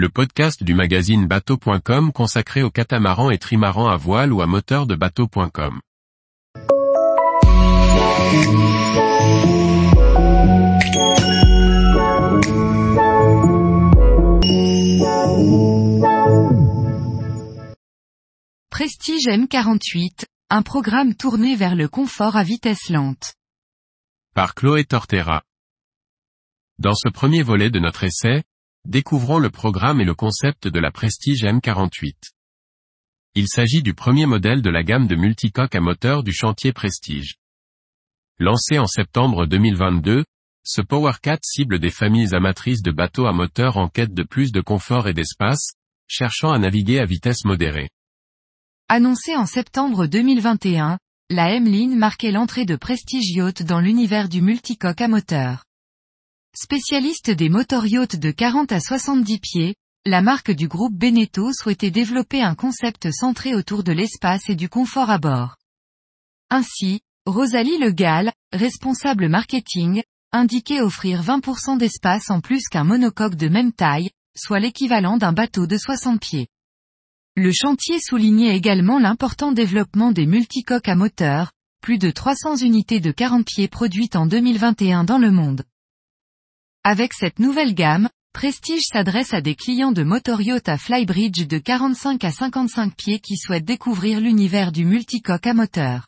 le podcast du magazine bateau.com consacré aux catamarans et trimarans à voile ou à moteur de bateau.com. Prestige M48, un programme tourné vers le confort à vitesse lente. Par Chloé Tortera. Dans ce premier volet de notre essai, découvrons le programme et le concept de la Prestige M48. Il s'agit du premier modèle de la gamme de multicoques à moteur du chantier Prestige. Lancé en septembre 2022, ce Powercat cible des familles amatrices de bateaux à moteur en quête de plus de confort et d'espace, cherchant à naviguer à vitesse modérée. Annoncé en septembre 2021, la M-Line marquait l'entrée de Prestige Yacht dans l'univers du multicoque à moteur. Spécialiste des motoryachts de 40 à 70 pieds, la marque du groupe Beneteau souhaitait développer un concept centré autour de l'espace et du confort à bord. Ainsi, Rosalie Le Gall, responsable marketing, indiquait offrir 20% d'espace en plus qu'un monocoque de même taille, soit l'équivalent d'un bateau de 60 pieds. Le chantier soulignait également l'important développement des multicoques à moteur, plus de 300 unités de 40 pieds produites en 2021 dans le monde. Avec cette nouvelle gamme, Prestige s'adresse à des clients de motoryacht à Flybridge de 45 à 55 pieds qui souhaitent découvrir l'univers du multicoque à moteur.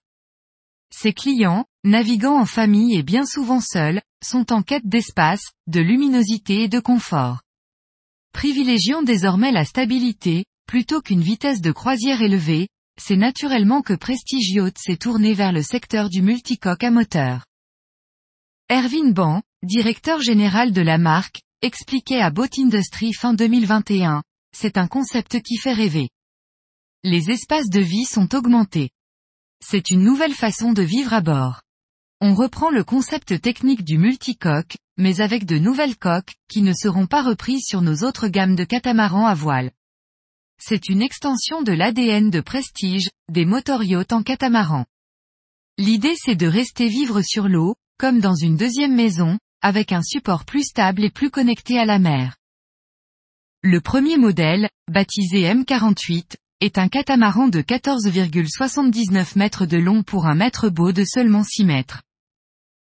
Ces clients, naviguant en famille et bien souvent seuls, sont en quête d'espace, de luminosité et de confort. Privilégiant désormais la stabilité, plutôt qu'une vitesse de croisière élevée, c'est naturellement que Prestige Yacht s'est tourné vers le secteur du multicoque à moteur. Erwin Ban, directeur général de la marque, expliquait à Boat Industry fin 2021, c'est un concept qui fait rêver. Les espaces de vie sont augmentés. C'est une nouvelle façon de vivre à bord. On reprend le concept technique du multicoque, mais avec de nouvelles coques, qui ne seront pas reprises sur nos autres gammes de catamarans à voile. C'est une extension de l'ADN de prestige, des motoryachts en catamaran. L'idée c'est de rester vivre sur l'eau, comme dans une deuxième maison, avec un support plus stable et plus connecté à la mer. Le premier modèle, baptisé M48, est un catamaran de 14,79 mètres de long pour un mètre beau de seulement 6 mètres.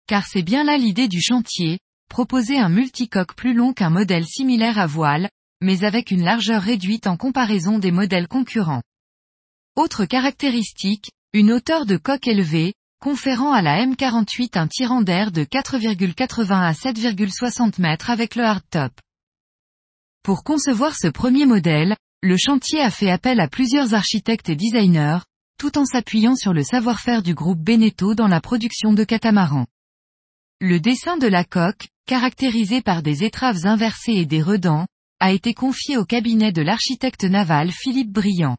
Car c'est bien là l'idée du chantier, proposer un multicoque plus long qu'un modèle similaire à voile, mais avec une largeur réduite en comparaison des modèles concurrents. Autre caractéristique, une hauteur de coque élevée, conférant à la M48 un tirant d'air de 4,80 à 7,60 mètres avec le hardtop. Pour concevoir ce premier modèle, le chantier a fait appel à plusieurs architectes et designers, tout en s'appuyant sur le savoir-faire du groupe Beneteau dans la production de catamarans. Le dessin de la coque, caractérisé par des étraves inversées et des redans, a été confié au cabinet de l'architecte naval Philippe Briand.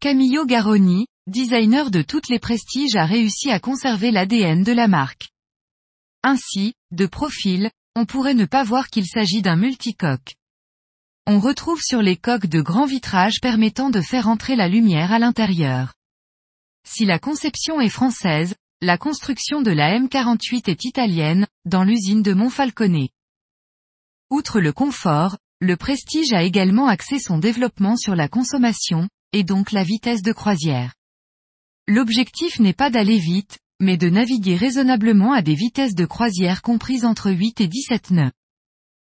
Camillo Garoni, designer de toutes les prestiges a réussi à conserver l'ADN de la marque. Ainsi, de profil, on pourrait ne pas voir qu'il s'agit d'un multicoque. On retrouve sur les coques de grands vitrages permettant de faire entrer la lumière à l'intérieur. Si la conception est française, la construction de la M48 est italienne, dans l'usine de Montfalconnet. Outre le confort, le Prestige a également axé son développement sur la consommation, et donc la vitesse de croisière. L'objectif n'est pas d'aller vite, mais de naviguer raisonnablement à des vitesses de croisière comprises entre 8 et 17 nœuds.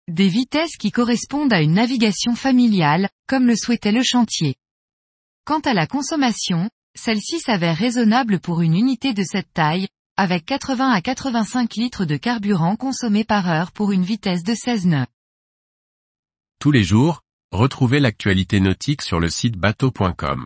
Des vitesses qui correspondent à une navigation familiale, comme le souhaitait le chantier. Quant à la consommation, celle-ci s'avère raisonnable pour une unité de cette taille, avec 80 à 85 litres de carburant consommé par heure pour une vitesse de 16 nœuds. Tous les jours, retrouvez l'actualité nautique sur le site bateau.com.